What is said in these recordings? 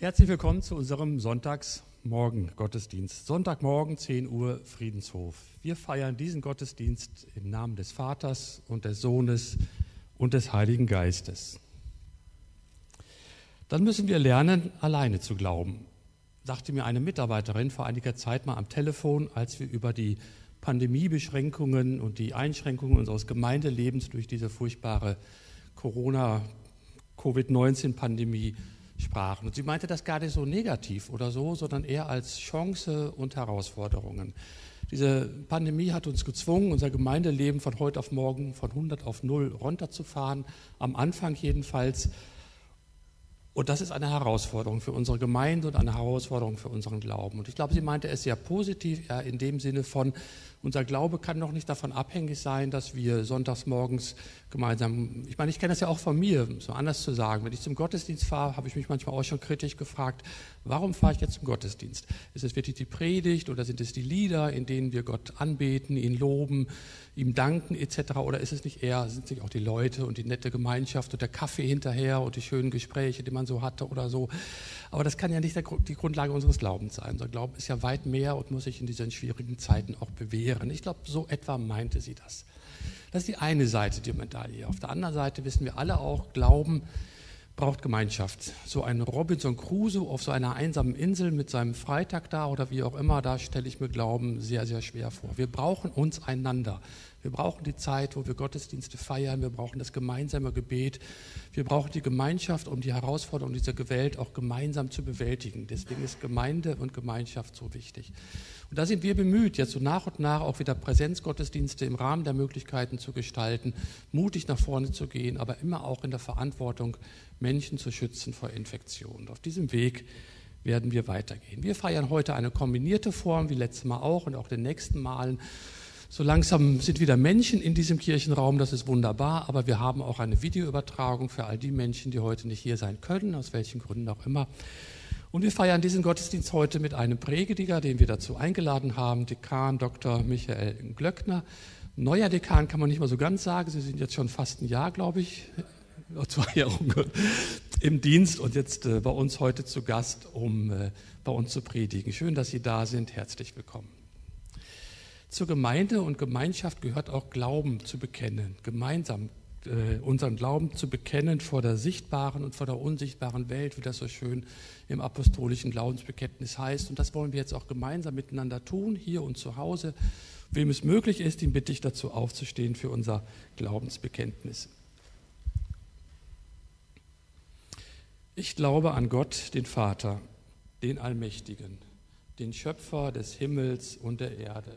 Herzlich willkommen zu unserem Sonntagsmorgen Gottesdienst. Sonntagmorgen 10 Uhr Friedenshof. Wir feiern diesen Gottesdienst im Namen des Vaters und des Sohnes und des Heiligen Geistes. Dann müssen wir lernen, alleine zu glauben, sagte mir eine Mitarbeiterin vor einiger Zeit mal am Telefon, als wir über die Pandemiebeschränkungen und die Einschränkungen unseres Gemeindelebens durch diese furchtbare Corona-Covid-19-Pandemie sprachen. Und sie meinte das gar nicht so negativ oder so, sondern eher als Chance und Herausforderungen. Diese Pandemie hat uns gezwungen, unser Gemeindeleben von heute auf morgen von 100 auf 0 runterzufahren, am Anfang jedenfalls. Und das ist eine Herausforderung für unsere Gemeinde und eine Herausforderung für unseren Glauben. Und ich glaube, sie meinte es sehr positiv, ja, in dem Sinne von, unser Glaube kann noch nicht davon abhängig sein, dass wir sonntags morgens gemeinsam, ich meine, ich kenne das ja auch von mir, so anders zu sagen. Wenn ich zum Gottesdienst fahre, habe ich mich manchmal auch schon kritisch gefragt, warum fahre ich jetzt zum Gottesdienst? Ist es wirklich die Predigt oder sind es die Lieder, in denen wir Gott anbeten, ihn loben, ihm danken etc. Oder ist es nicht eher, sind es nicht auch die Leute und die nette Gemeinschaft und der Kaffee hinterher und die schönen Gespräche, die man so hatte oder so? Aber das kann ja nicht die Grundlage unseres Glaubens sein. Unser Glauben ist ja weit mehr und muss sich in diesen schwierigen Zeiten auch bewähren. Ich glaube, so etwa meinte sie das. Das ist die eine Seite der Medaille. Auf der anderen Seite wissen wir alle auch, Glauben braucht Gemeinschaft. So ein Robinson Crusoe auf so einer einsamen Insel mit seinem Freitag da oder wie auch immer, da stelle ich mir Glauben sehr, sehr schwer vor. Wir brauchen uns einander. Wir brauchen die Zeit, wo wir Gottesdienste feiern. Wir brauchen das gemeinsame Gebet. Wir brauchen die Gemeinschaft, um die Herausforderungen dieser Welt auch gemeinsam zu bewältigen. Deswegen ist Gemeinde und Gemeinschaft so wichtig. Und da sind wir bemüht, jetzt so nach und nach auch wieder Präsenzgottesdienste im Rahmen der Möglichkeiten zu gestalten, mutig nach vorne zu gehen, aber immer auch in der Verantwortung, Menschen zu schützen vor Infektionen. Auf diesem Weg werden wir weitergehen. Wir feiern heute eine kombinierte Form, wie letztes Mal auch und auch den nächsten Malen. So langsam sind wieder Menschen in diesem Kirchenraum, das ist wunderbar, aber wir haben auch eine Videoübertragung für all die Menschen, die heute nicht hier sein können, aus welchen Gründen auch immer. Und wir feiern diesen Gottesdienst heute mit einem Prägediger, den wir dazu eingeladen haben, Dekan Dr. Michael Glöckner. Neuer Dekan kann man nicht mal so ganz sagen, Sie sind jetzt schon fast ein Jahr, glaube ich, zwei Jahre im Dienst und jetzt äh, bei uns heute zu Gast, um äh, bei uns zu predigen. Schön, dass Sie da sind. Herzlich willkommen. Zur Gemeinde und Gemeinschaft gehört auch Glauben zu bekennen, gemeinsam äh, unseren Glauben zu bekennen vor der sichtbaren und vor der unsichtbaren Welt, wie das so schön im apostolischen Glaubensbekenntnis heißt. Und das wollen wir jetzt auch gemeinsam miteinander tun, hier und zu Hause. Wem es möglich ist, den bitte ich dazu aufzustehen für unser Glaubensbekenntnis. Ich glaube an Gott, den Vater, den Allmächtigen, den Schöpfer des Himmels und der Erde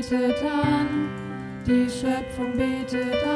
Betet an, die Schöpfung betet an.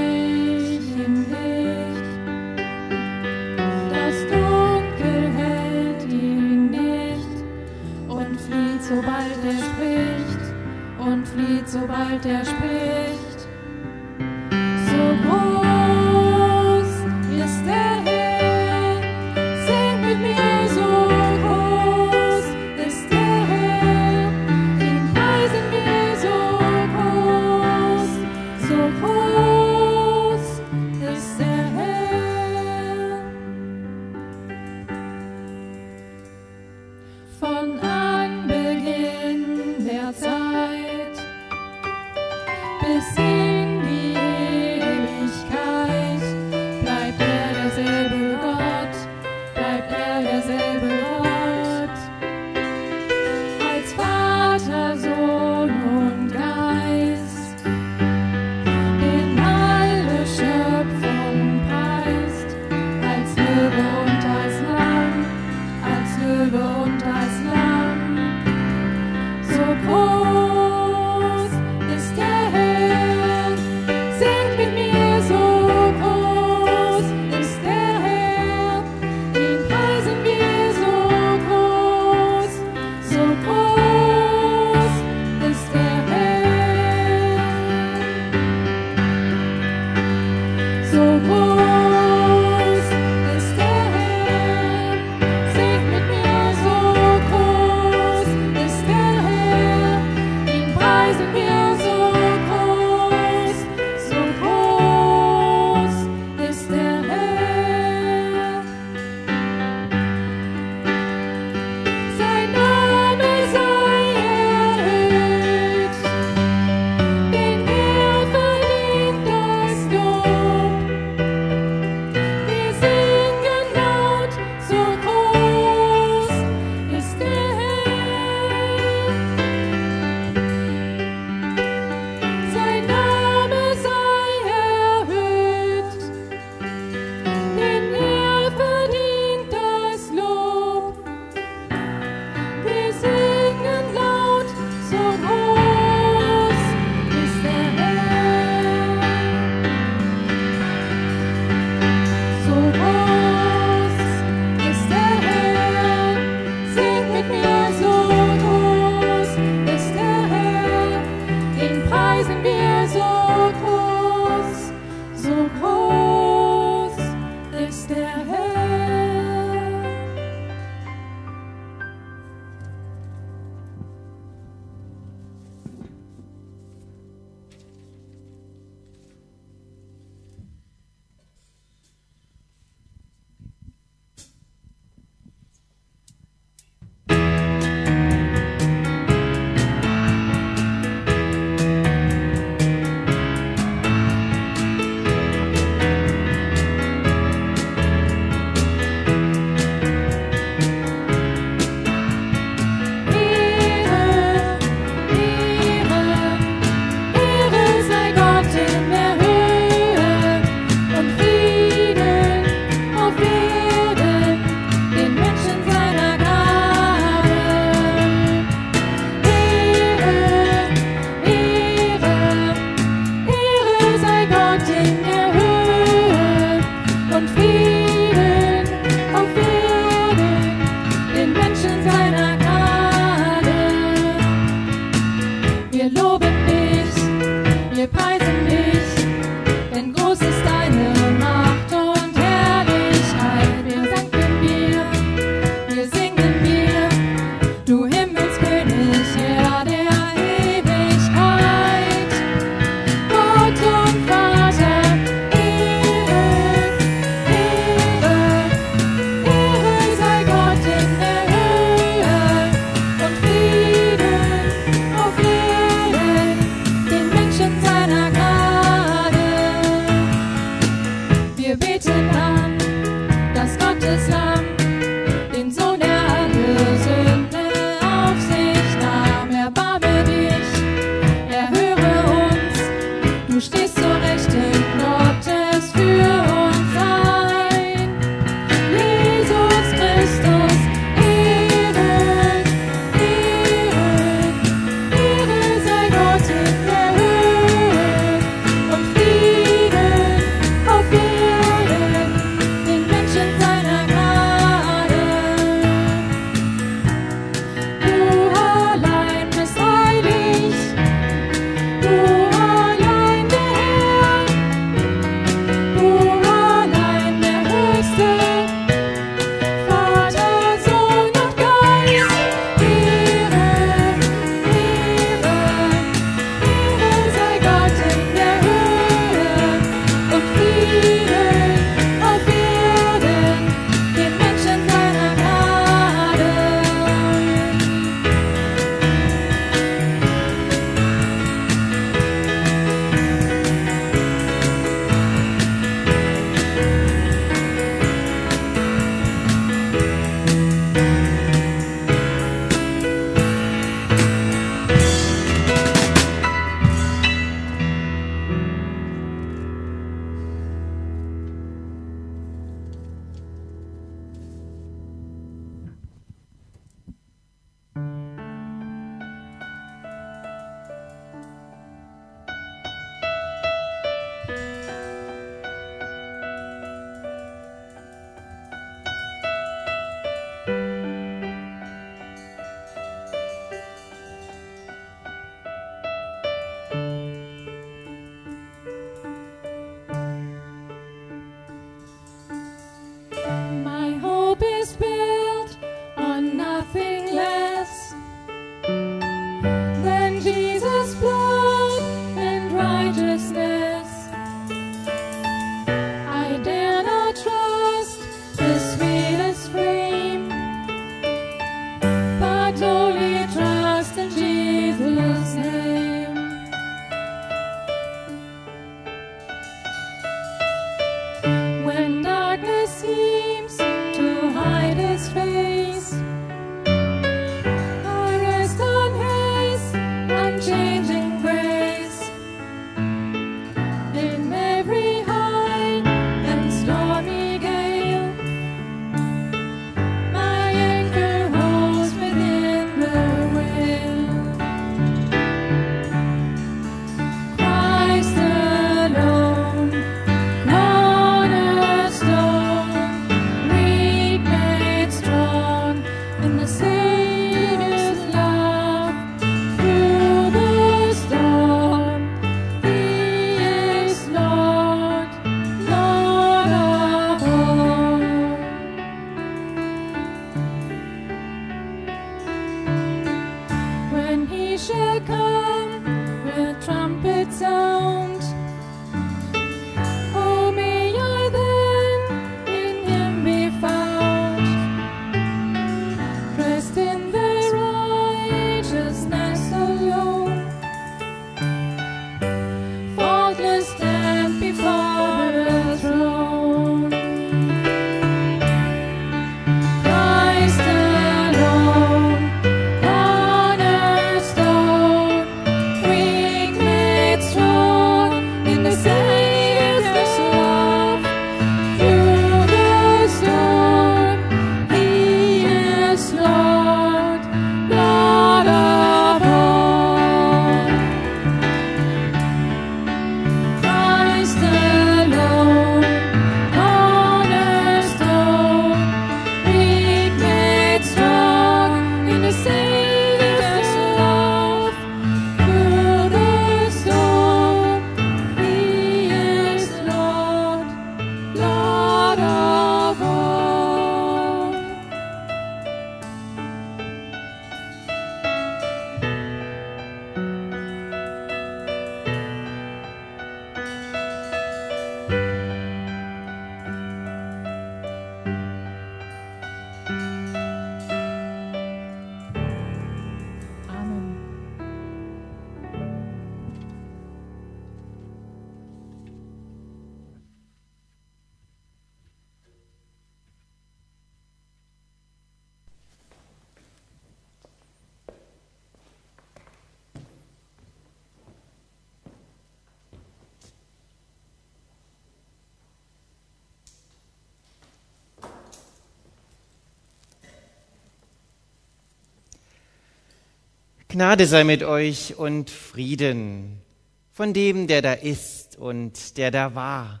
Gnade sei mit euch und Frieden von dem, der da ist und der da war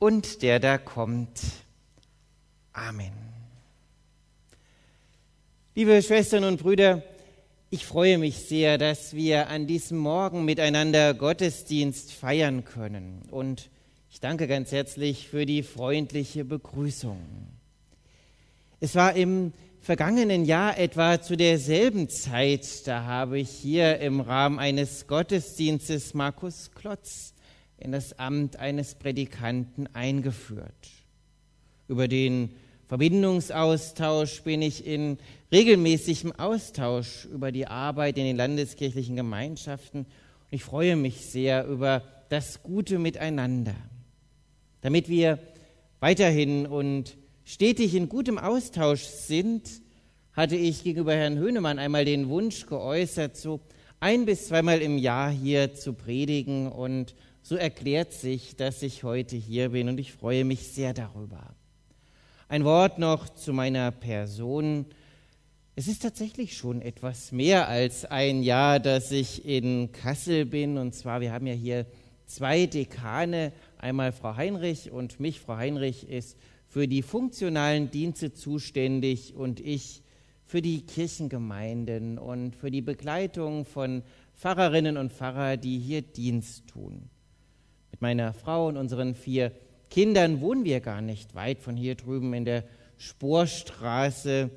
und der da kommt. Amen. Liebe Schwestern und Brüder, ich freue mich sehr, dass wir an diesem Morgen miteinander Gottesdienst feiern können. Und ich danke ganz herzlich für die freundliche Begrüßung. Es war im vergangenen Jahr etwa zu derselben Zeit, da habe ich hier im Rahmen eines Gottesdienstes Markus Klotz in das Amt eines Predikanten eingeführt. Über den Verbindungsaustausch bin ich in regelmäßigem Austausch über die Arbeit in den landeskirchlichen Gemeinschaften und ich freue mich sehr über das gute Miteinander, damit wir weiterhin und stetig in gutem Austausch sind, hatte ich gegenüber Herrn Höhnemann einmal den Wunsch geäußert, so ein bis zweimal im Jahr hier zu predigen. Und so erklärt sich, dass ich heute hier bin und ich freue mich sehr darüber. Ein Wort noch zu meiner Person. Es ist tatsächlich schon etwas mehr als ein Jahr, dass ich in Kassel bin. Und zwar, wir haben ja hier zwei Dekane, einmal Frau Heinrich und mich. Frau Heinrich ist für die funktionalen Dienste zuständig und ich für die Kirchengemeinden und für die Begleitung von Pfarrerinnen und Pfarrer, die hier Dienst tun. Mit meiner Frau und unseren vier Kindern wohnen wir gar nicht weit von hier drüben in der Sporstraße.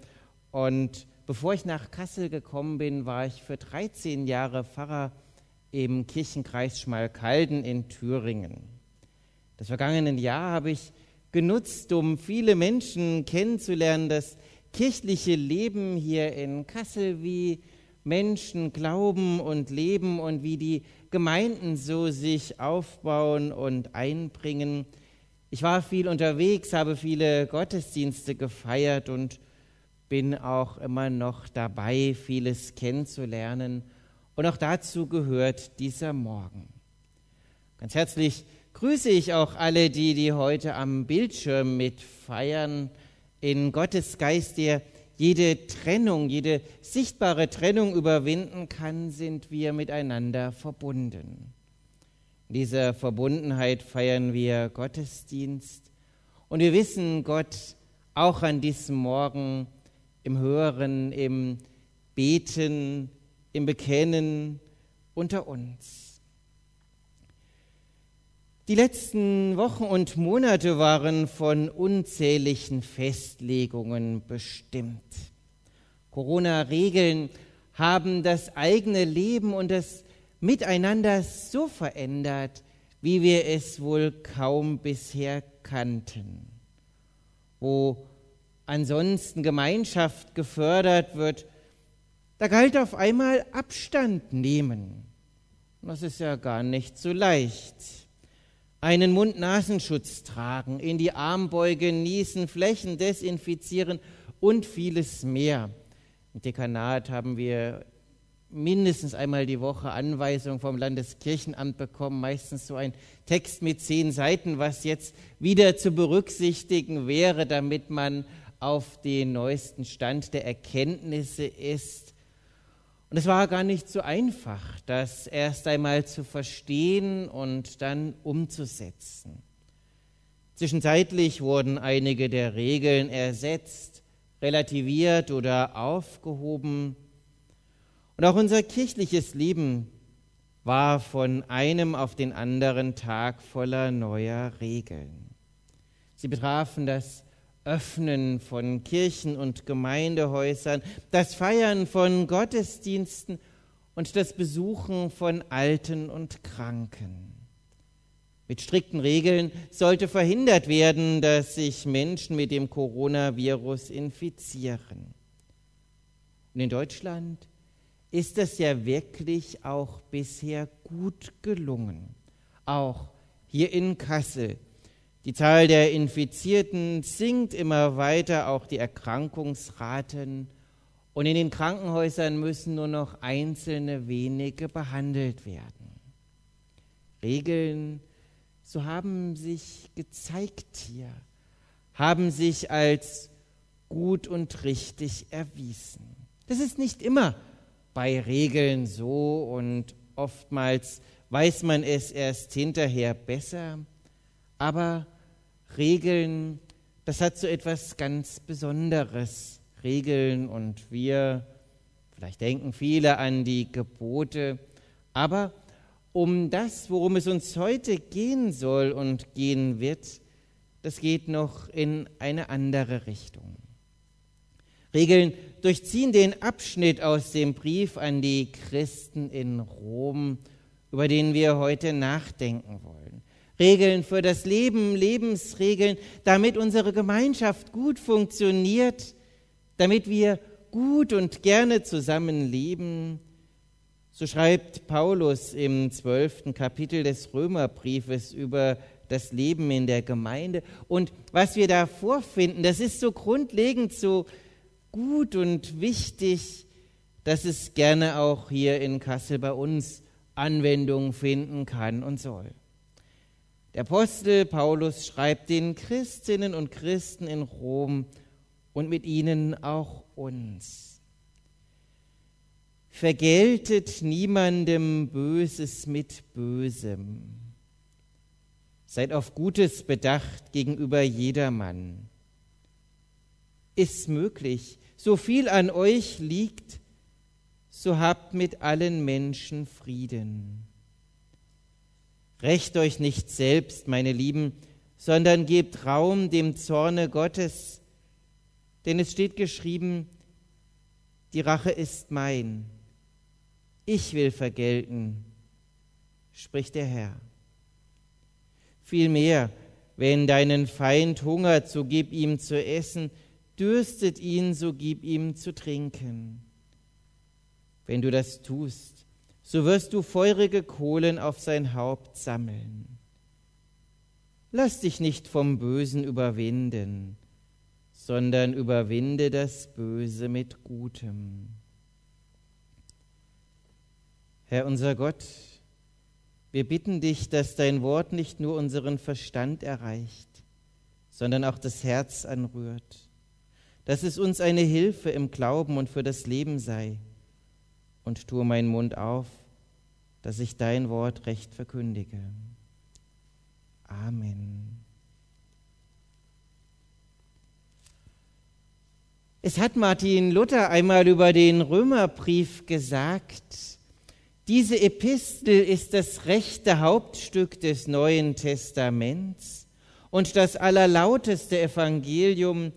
Und bevor ich nach Kassel gekommen bin, war ich für 13 Jahre Pfarrer im Kirchenkreis Schmalkalden in Thüringen. Das vergangene Jahr habe ich genutzt, um viele Menschen kennenzulernen, das kirchliche Leben hier in Kassel, wie Menschen glauben und leben und wie die Gemeinden so sich aufbauen und einbringen. Ich war viel unterwegs, habe viele Gottesdienste gefeiert und bin auch immer noch dabei, vieles kennenzulernen. Und auch dazu gehört dieser Morgen. Ganz herzlich grüße ich auch alle, die, die heute am Bildschirm mitfeiern, in Gottes Geist, der jede Trennung, jede sichtbare Trennung überwinden kann, sind wir miteinander verbunden. In dieser Verbundenheit feiern wir Gottesdienst und wir wissen Gott auch an diesem Morgen im Hören, im Beten, im Bekennen unter uns. Die letzten Wochen und Monate waren von unzähligen Festlegungen bestimmt. Corona-Regeln haben das eigene Leben und das Miteinander so verändert, wie wir es wohl kaum bisher kannten. Wo ansonsten Gemeinschaft gefördert wird, da galt auf einmal Abstand nehmen. Das ist ja gar nicht so leicht einen Mund-Nasenschutz tragen, in die Armbeuge niesen, Flächen desinfizieren und vieles mehr. Im Dekanat haben wir mindestens einmal die Woche Anweisung vom Landeskirchenamt bekommen, meistens so ein Text mit zehn Seiten, was jetzt wieder zu berücksichtigen wäre, damit man auf den neuesten Stand der Erkenntnisse ist. Und es war gar nicht so einfach, das erst einmal zu verstehen und dann umzusetzen. Zwischenzeitlich wurden einige der Regeln ersetzt, relativiert oder aufgehoben. Und auch unser kirchliches Leben war von einem auf den anderen Tag voller neuer Regeln. Sie betrafen das Öffnen von Kirchen und Gemeindehäusern, das Feiern von Gottesdiensten und das Besuchen von Alten und Kranken. Mit strikten Regeln sollte verhindert werden, dass sich Menschen mit dem Coronavirus infizieren. Und in Deutschland ist das ja wirklich auch bisher gut gelungen. Auch hier in Kassel die Zahl der Infizierten sinkt immer weiter, auch die Erkrankungsraten. Und in den Krankenhäusern müssen nur noch einzelne wenige behandelt werden. Regeln, so haben sich gezeigt hier, haben sich als gut und richtig erwiesen. Das ist nicht immer bei Regeln so und oftmals weiß man es erst hinterher besser. Aber Regeln, das hat so etwas ganz Besonderes. Regeln und wir, vielleicht denken viele an die Gebote, aber um das, worum es uns heute gehen soll und gehen wird, das geht noch in eine andere Richtung. Regeln durchziehen den Abschnitt aus dem Brief an die Christen in Rom, über den wir heute nachdenken wollen. Regeln für das Leben, Lebensregeln, damit unsere Gemeinschaft gut funktioniert, damit wir gut und gerne zusammenleben. So schreibt Paulus im zwölften Kapitel des Römerbriefes über das Leben in der Gemeinde. Und was wir da vorfinden, das ist so grundlegend, so gut und wichtig, dass es gerne auch hier in Kassel bei uns Anwendung finden kann und soll. Der Apostel Paulus schreibt den Christinnen und Christen in Rom und mit ihnen auch uns. Vergeltet niemandem Böses mit Bösem. Seid auf Gutes bedacht gegenüber jedermann. Ist möglich, so viel an euch liegt, so habt mit allen Menschen Frieden. Rächt euch nicht selbst, meine Lieben, sondern gebt Raum dem Zorne Gottes, denn es steht geschrieben, die Rache ist mein, ich will vergelten, spricht der Herr. Vielmehr, wenn deinen Feind hungert, so gib ihm zu essen, dürstet ihn, so gib ihm zu trinken. Wenn du das tust, so wirst du feurige Kohlen auf sein Haupt sammeln. Lass dich nicht vom Bösen überwinden, sondern überwinde das Böse mit Gutem. Herr unser Gott, wir bitten dich, dass dein Wort nicht nur unseren Verstand erreicht, sondern auch das Herz anrührt, dass es uns eine Hilfe im Glauben und für das Leben sei. Und tue meinen Mund auf, dass ich dein Wort recht verkündige. Amen. Es hat Martin Luther einmal über den Römerbrief gesagt, diese Epistel ist das rechte Hauptstück des Neuen Testaments und das allerlauteste Evangelium,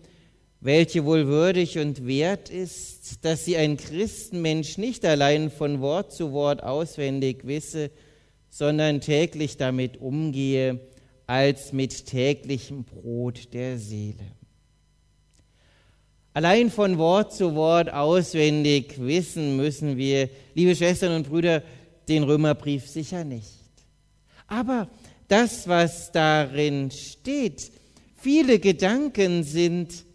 welche wohl würdig und wert ist, dass sie ein Christenmensch nicht allein von Wort zu Wort auswendig wisse, sondern täglich damit umgehe, als mit täglichem Brot der Seele. Allein von Wort zu Wort auswendig wissen müssen wir, liebe Schwestern und Brüder, den Römerbrief sicher nicht. Aber das, was darin steht, viele Gedanken sind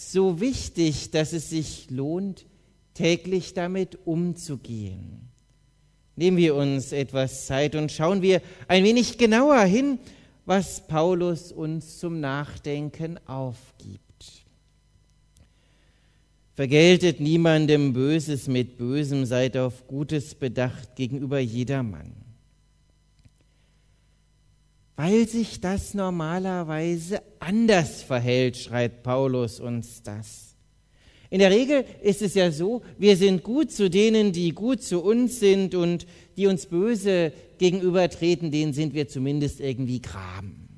so wichtig, dass es sich lohnt, täglich damit umzugehen. Nehmen wir uns etwas Zeit und schauen wir ein wenig genauer hin, was Paulus uns zum Nachdenken aufgibt. Vergeltet niemandem Böses mit Bösem, seid auf Gutes bedacht gegenüber jedermann weil sich das normalerweise anders verhält, schreibt Paulus uns das. In der Regel ist es ja so, wir sind gut zu denen, die gut zu uns sind und die uns böse gegenübertreten, denen sind wir zumindest irgendwie gram.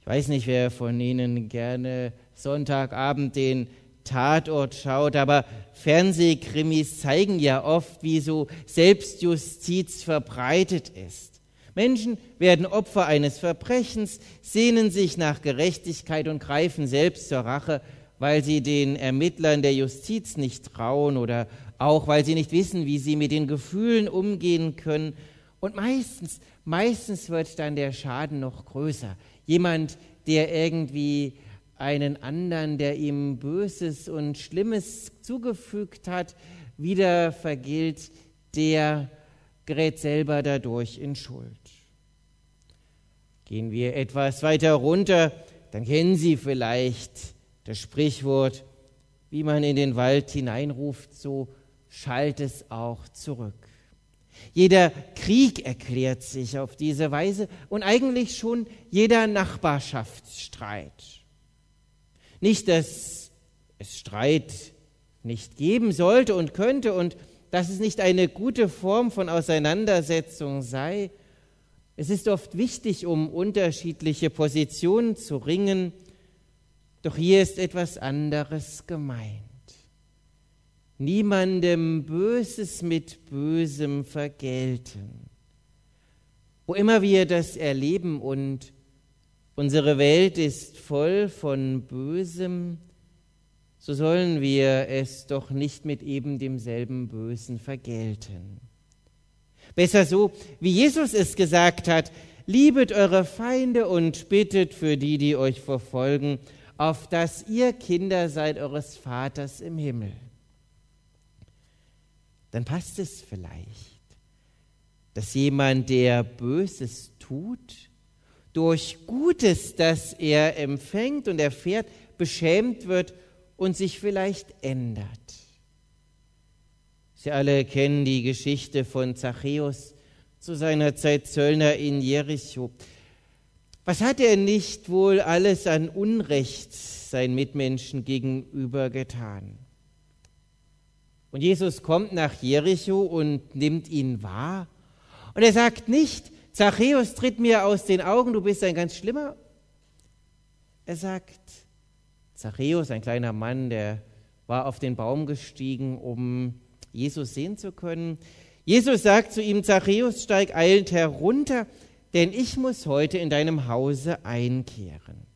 Ich weiß nicht, wer von Ihnen gerne Sonntagabend den Tatort schaut, aber Fernsehkrimis zeigen ja oft, wie so Selbstjustiz verbreitet ist. Menschen werden Opfer eines Verbrechens, sehnen sich nach Gerechtigkeit und greifen selbst zur Rache, weil sie den Ermittlern der Justiz nicht trauen oder auch weil sie nicht wissen, wie sie mit den Gefühlen umgehen können. Und meistens, meistens wird dann der Schaden noch größer. Jemand, der irgendwie einen anderen, der ihm Böses und Schlimmes zugefügt hat, wieder vergilt, der gerät selber dadurch in Schuld. Gehen wir etwas weiter runter, dann kennen Sie vielleicht das Sprichwort, wie man in den Wald hineinruft, so schallt es auch zurück. Jeder Krieg erklärt sich auf diese Weise und eigentlich schon jeder Nachbarschaftsstreit. Nicht, dass es Streit nicht geben sollte und könnte und dass es nicht eine gute Form von Auseinandersetzung sei. Es ist oft wichtig, um unterschiedliche Positionen zu ringen, doch hier ist etwas anderes gemeint. Niemandem Böses mit Bösem vergelten. Wo immer wir das erleben und unsere Welt ist voll von Bösem, so sollen wir es doch nicht mit eben demselben Bösen vergelten. Besser so, wie Jesus es gesagt hat, liebet eure Feinde und bittet für die, die euch verfolgen, auf dass ihr Kinder seid eures Vaters im Himmel. Dann passt es vielleicht, dass jemand, der Böses tut, durch Gutes, das er empfängt und erfährt, beschämt wird und sich vielleicht ändert. Sie alle kennen die Geschichte von Zachäus zu seiner Zeit Zöllner in Jericho. Was hat er nicht wohl alles an Unrecht seinen Mitmenschen gegenüber getan? Und Jesus kommt nach Jericho und nimmt ihn wahr. Und er sagt nicht, Zachäus, tritt mir aus den Augen, du bist ein ganz schlimmer. Er sagt, Zachäus, ein kleiner Mann, der war auf den Baum gestiegen, um Jesus sehen zu können. Jesus sagt zu ihm, Zachäus, steig eilend herunter, denn ich muss heute in deinem Hause einkehren.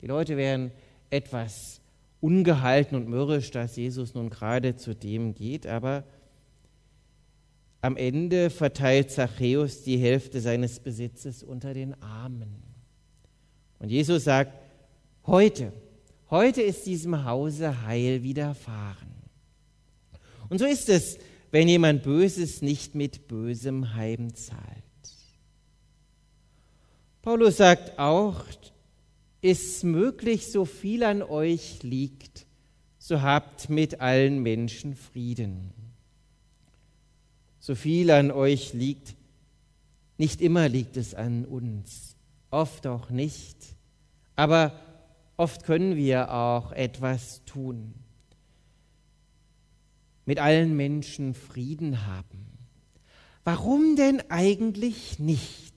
Die Leute wären etwas ungehalten und mürrisch, dass Jesus nun gerade zu dem geht, aber am Ende verteilt Zachäus die Hälfte seines Besitzes unter den Armen. Und Jesus sagt, heute, Heute ist diesem Hause Heil widerfahren. Und so ist es, wenn jemand Böses nicht mit Bösem heimzahlt. Paulus sagt auch, ist möglich, so viel an euch liegt, so habt mit allen Menschen Frieden. So viel an euch liegt, nicht immer liegt es an uns, oft auch nicht, aber Oft können wir auch etwas tun. Mit allen Menschen Frieden haben. Warum denn eigentlich nicht?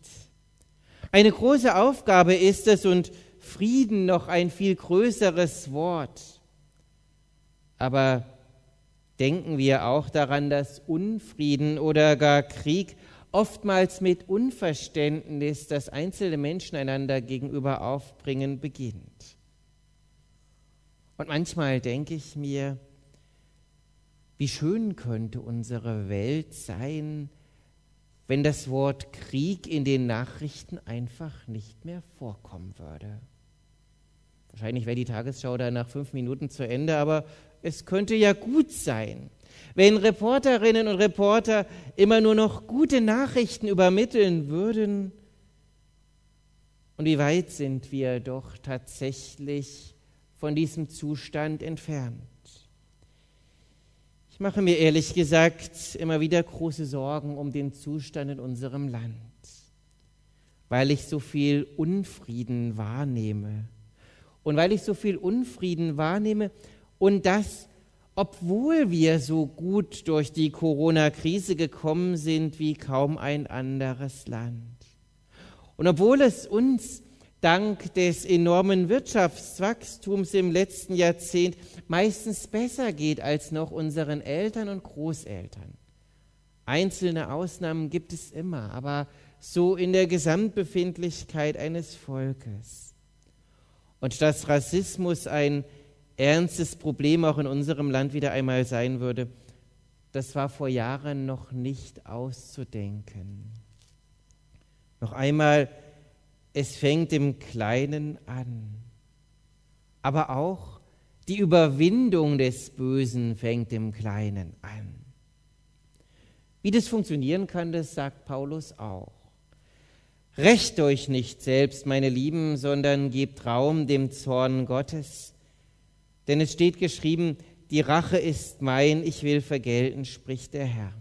Eine große Aufgabe ist es und Frieden noch ein viel größeres Wort. Aber denken wir auch daran, dass Unfrieden oder gar Krieg oftmals mit Unverständnis, das einzelne Menschen einander gegenüber aufbringen, beginnt. Und manchmal denke ich mir, wie schön könnte unsere Welt sein, wenn das Wort Krieg in den Nachrichten einfach nicht mehr vorkommen würde. Wahrscheinlich wäre die Tagesschau da nach fünf Minuten zu Ende, aber es könnte ja gut sein, wenn Reporterinnen und Reporter immer nur noch gute Nachrichten übermitteln würden. Und wie weit sind wir doch tatsächlich von diesem Zustand entfernt. Ich mache mir ehrlich gesagt immer wieder große Sorgen um den Zustand in unserem Land, weil ich so viel Unfrieden wahrnehme. Und weil ich so viel Unfrieden wahrnehme und das, obwohl wir so gut durch die Corona-Krise gekommen sind wie kaum ein anderes Land. Und obwohl es uns dank des enormen Wirtschaftswachstums im letzten Jahrzehnt meistens besser geht als noch unseren Eltern und Großeltern. Einzelne Ausnahmen gibt es immer, aber so in der Gesamtbefindlichkeit eines Volkes. Und dass Rassismus ein ernstes Problem auch in unserem Land wieder einmal sein würde, das war vor Jahren noch nicht auszudenken. Noch einmal es fängt im Kleinen an. Aber auch die Überwindung des Bösen fängt im Kleinen an. Wie das funktionieren kann, das sagt Paulus auch. Recht euch nicht selbst, meine Lieben, sondern gebt Raum dem Zorn Gottes. Denn es steht geschrieben, die Rache ist mein, ich will vergelten, spricht der Herr.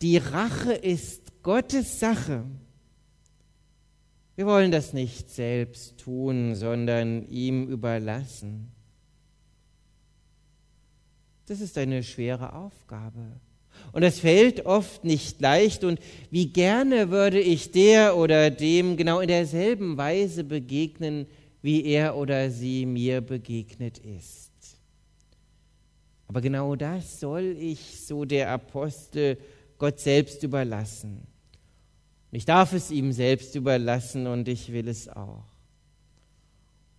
Die Rache ist Gottes Sache. Wir wollen das nicht selbst tun, sondern ihm überlassen. Das ist eine schwere Aufgabe. Und es fällt oft nicht leicht. Und wie gerne würde ich der oder dem genau in derselben Weise begegnen, wie er oder sie mir begegnet ist. Aber genau das soll ich, so der Apostel, Gott selbst überlassen. Ich darf es ihm selbst überlassen und ich will es auch.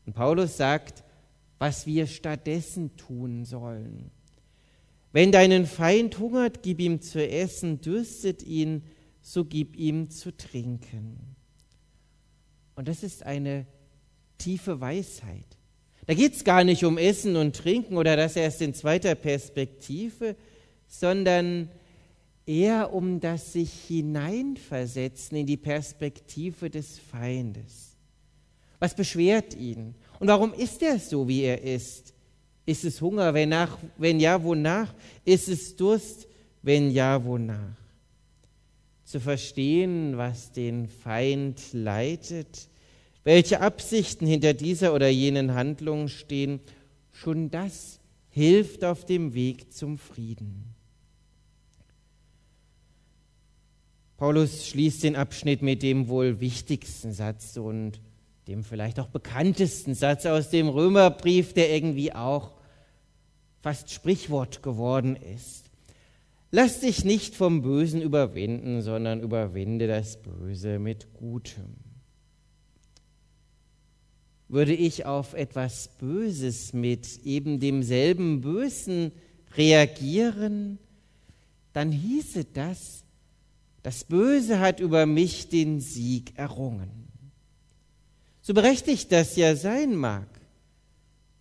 Und Paulus sagt, was wir stattdessen tun sollen. Wenn deinen Feind hungert, gib ihm zu essen, dürstet ihn, so gib ihm zu trinken. Und das ist eine tiefe Weisheit. Da geht es gar nicht um Essen und Trinken oder das erst in zweiter Perspektive, sondern eher um das sich hineinversetzen in die Perspektive des Feindes. Was beschwert ihn? Und warum ist er so, wie er ist? Ist es Hunger? Wenn, nach, wenn ja, wonach? Ist es Durst? Wenn ja, wonach? Zu verstehen, was den Feind leitet, welche Absichten hinter dieser oder jenen Handlung stehen, schon das hilft auf dem Weg zum Frieden. Paulus schließt den Abschnitt mit dem wohl wichtigsten Satz und dem vielleicht auch bekanntesten Satz aus dem Römerbrief, der irgendwie auch fast Sprichwort geworden ist. Lass dich nicht vom Bösen überwinden, sondern überwinde das Böse mit Gutem. Würde ich auf etwas Böses mit eben demselben Bösen reagieren, dann hieße das, das Böse hat über mich den Sieg errungen. So berechtigt das ja sein mag,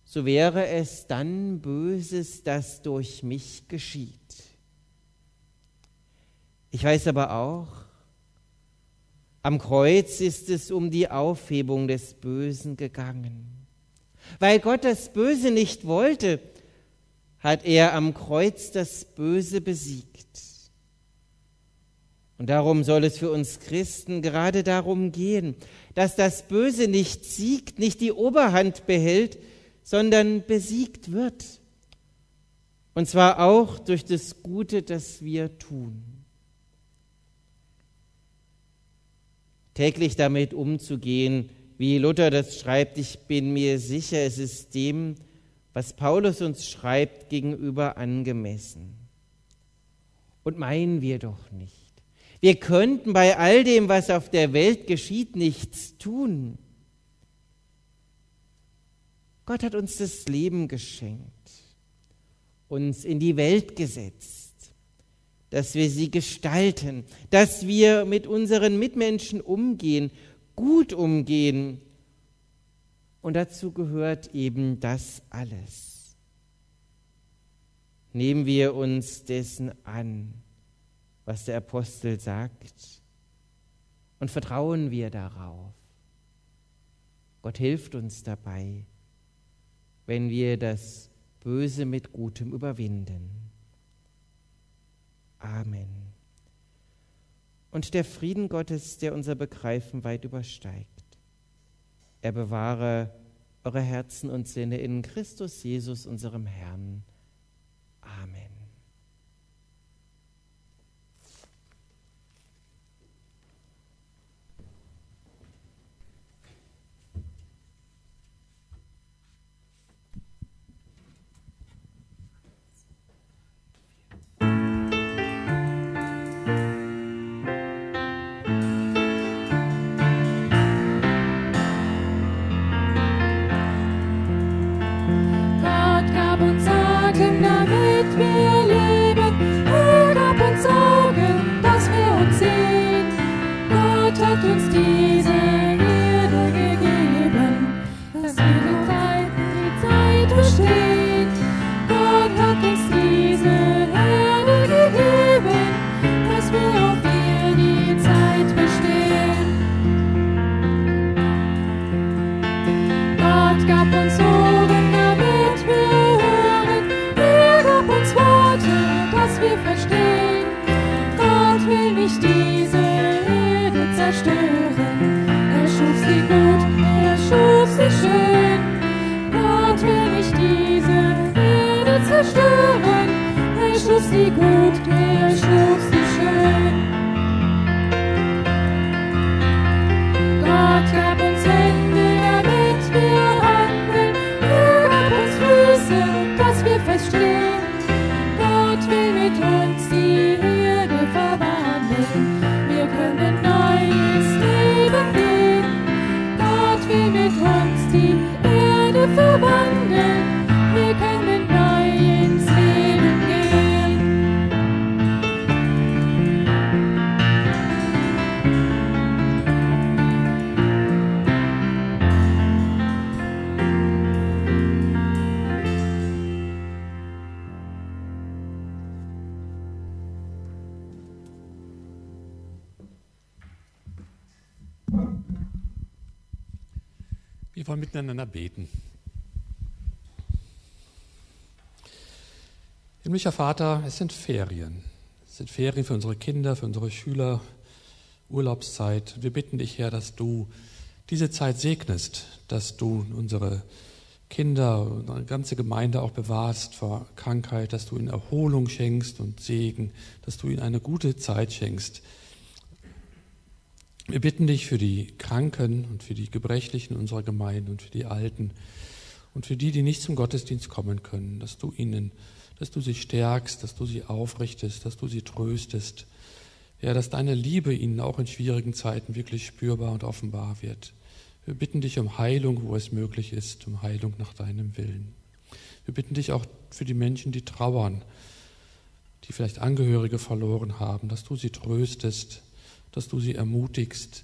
so wäre es dann Böses, das durch mich geschieht. Ich weiß aber auch, am Kreuz ist es um die Aufhebung des Bösen gegangen. Weil Gott das Böse nicht wollte, hat er am Kreuz das Böse besiegt. Und darum soll es für uns Christen gerade darum gehen, dass das Böse nicht siegt, nicht die Oberhand behält, sondern besiegt wird. Und zwar auch durch das Gute, das wir tun. Täglich damit umzugehen, wie Luther das schreibt, ich bin mir sicher, es ist dem, was Paulus uns schreibt, gegenüber angemessen. Und meinen wir doch nicht wir könnten bei all dem, was auf der Welt geschieht, nichts tun. Gott hat uns das Leben geschenkt, uns in die Welt gesetzt, dass wir sie gestalten, dass wir mit unseren Mitmenschen umgehen, gut umgehen. Und dazu gehört eben das alles. Nehmen wir uns dessen an was der Apostel sagt und vertrauen wir darauf. Gott hilft uns dabei, wenn wir das Böse mit Gutem überwinden. Amen. Und der Frieden Gottes, der unser Begreifen weit übersteigt, er bewahre eure Herzen und Sinne in Christus Jesus, unserem Herrn. Amen. Wir wollen miteinander beten. Himmlischer Vater, es sind Ferien. Es sind Ferien für unsere Kinder, für unsere Schüler, Urlaubszeit. Wir bitten dich, Herr, dass du diese Zeit segnest, dass du unsere Kinder, unsere ganze Gemeinde auch bewahrst vor Krankheit, dass du ihnen Erholung schenkst und Segen, dass du ihnen eine gute Zeit schenkst. Wir bitten dich für die Kranken und für die Gebrechlichen unserer Gemeinde und für die Alten und für die, die nicht zum Gottesdienst kommen können, dass du ihnen, dass du sie stärkst, dass du sie aufrichtest, dass du sie tröstest. Ja, dass deine Liebe ihnen auch in schwierigen Zeiten wirklich spürbar und offenbar wird. Wir bitten dich um Heilung, wo es möglich ist, um Heilung nach deinem Willen. Wir bitten dich auch für die Menschen, die trauern, die vielleicht Angehörige verloren haben, dass du sie tröstest, dass du sie ermutigst,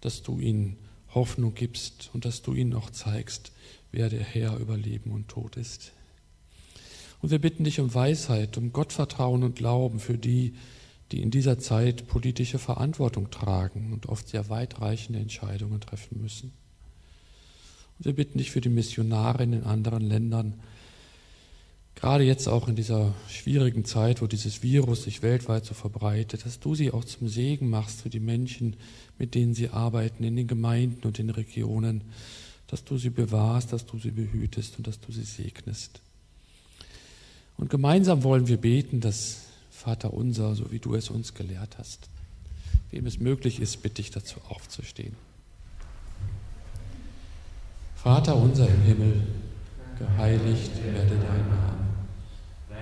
dass du ihnen Hoffnung gibst und dass du ihnen auch zeigst, wer der Herr über Leben und Tod ist. Und wir bitten dich um Weisheit, um Gottvertrauen und Glauben für die, die in dieser Zeit politische Verantwortung tragen und oft sehr weitreichende Entscheidungen treffen müssen. Und wir bitten dich für die Missionare in den anderen Ländern, gerade jetzt auch in dieser schwierigen Zeit, wo dieses Virus sich weltweit so verbreitet, dass du sie auch zum Segen machst für die Menschen, mit denen sie arbeiten, in den Gemeinden und den Regionen, dass du sie bewahrst, dass du sie behütest und dass du sie segnest. Und gemeinsam wollen wir beten, dass Vater unser, so wie du es uns gelehrt hast, wem es möglich ist, bitte ich dazu aufzustehen. Vater unser im Himmel, geheiligt werde dein Name,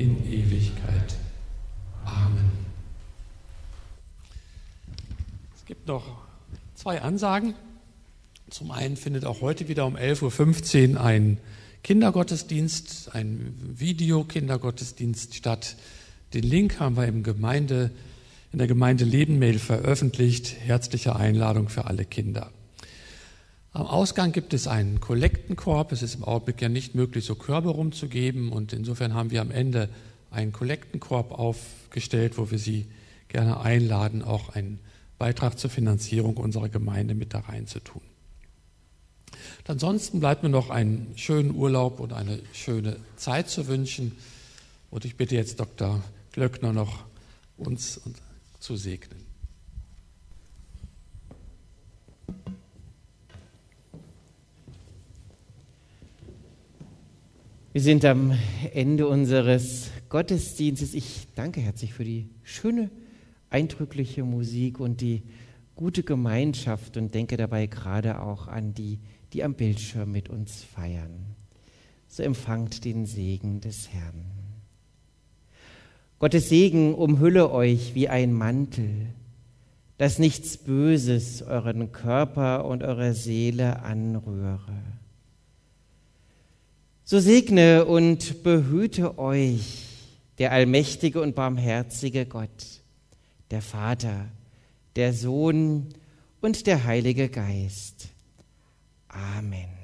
in Ewigkeit. Amen. Es gibt noch zwei Ansagen. Zum einen findet auch heute wieder um 11.15 Uhr ein Kindergottesdienst, ein Videokindergottesdienst statt. Den Link haben wir im Gemeinde, in der Gemeinde Lebenmail veröffentlicht. Herzliche Einladung für alle Kinder. Am Ausgang gibt es einen Kollektenkorb. Es ist im Augenblick ja nicht möglich, so Körbe rumzugeben. Und insofern haben wir am Ende einen Kollektenkorb aufgestellt, wo wir Sie gerne einladen, auch einen Beitrag zur Finanzierung unserer Gemeinde mit da reinzutun. Ansonsten bleibt mir noch einen schönen Urlaub und eine schöne Zeit zu wünschen. Und ich bitte jetzt Dr. Glöckner noch, uns zu segnen. Wir sind am Ende unseres Gottesdienstes. Ich danke herzlich für die schöne, eindrückliche Musik und die gute Gemeinschaft und denke dabei gerade auch an die, die am Bildschirm mit uns feiern. So empfangt den Segen des Herrn. Gottes Segen umhülle euch wie ein Mantel, dass nichts Böses euren Körper und eure Seele anrühre. So segne und behüte euch der allmächtige und barmherzige Gott, der Vater, der Sohn und der Heilige Geist. Amen.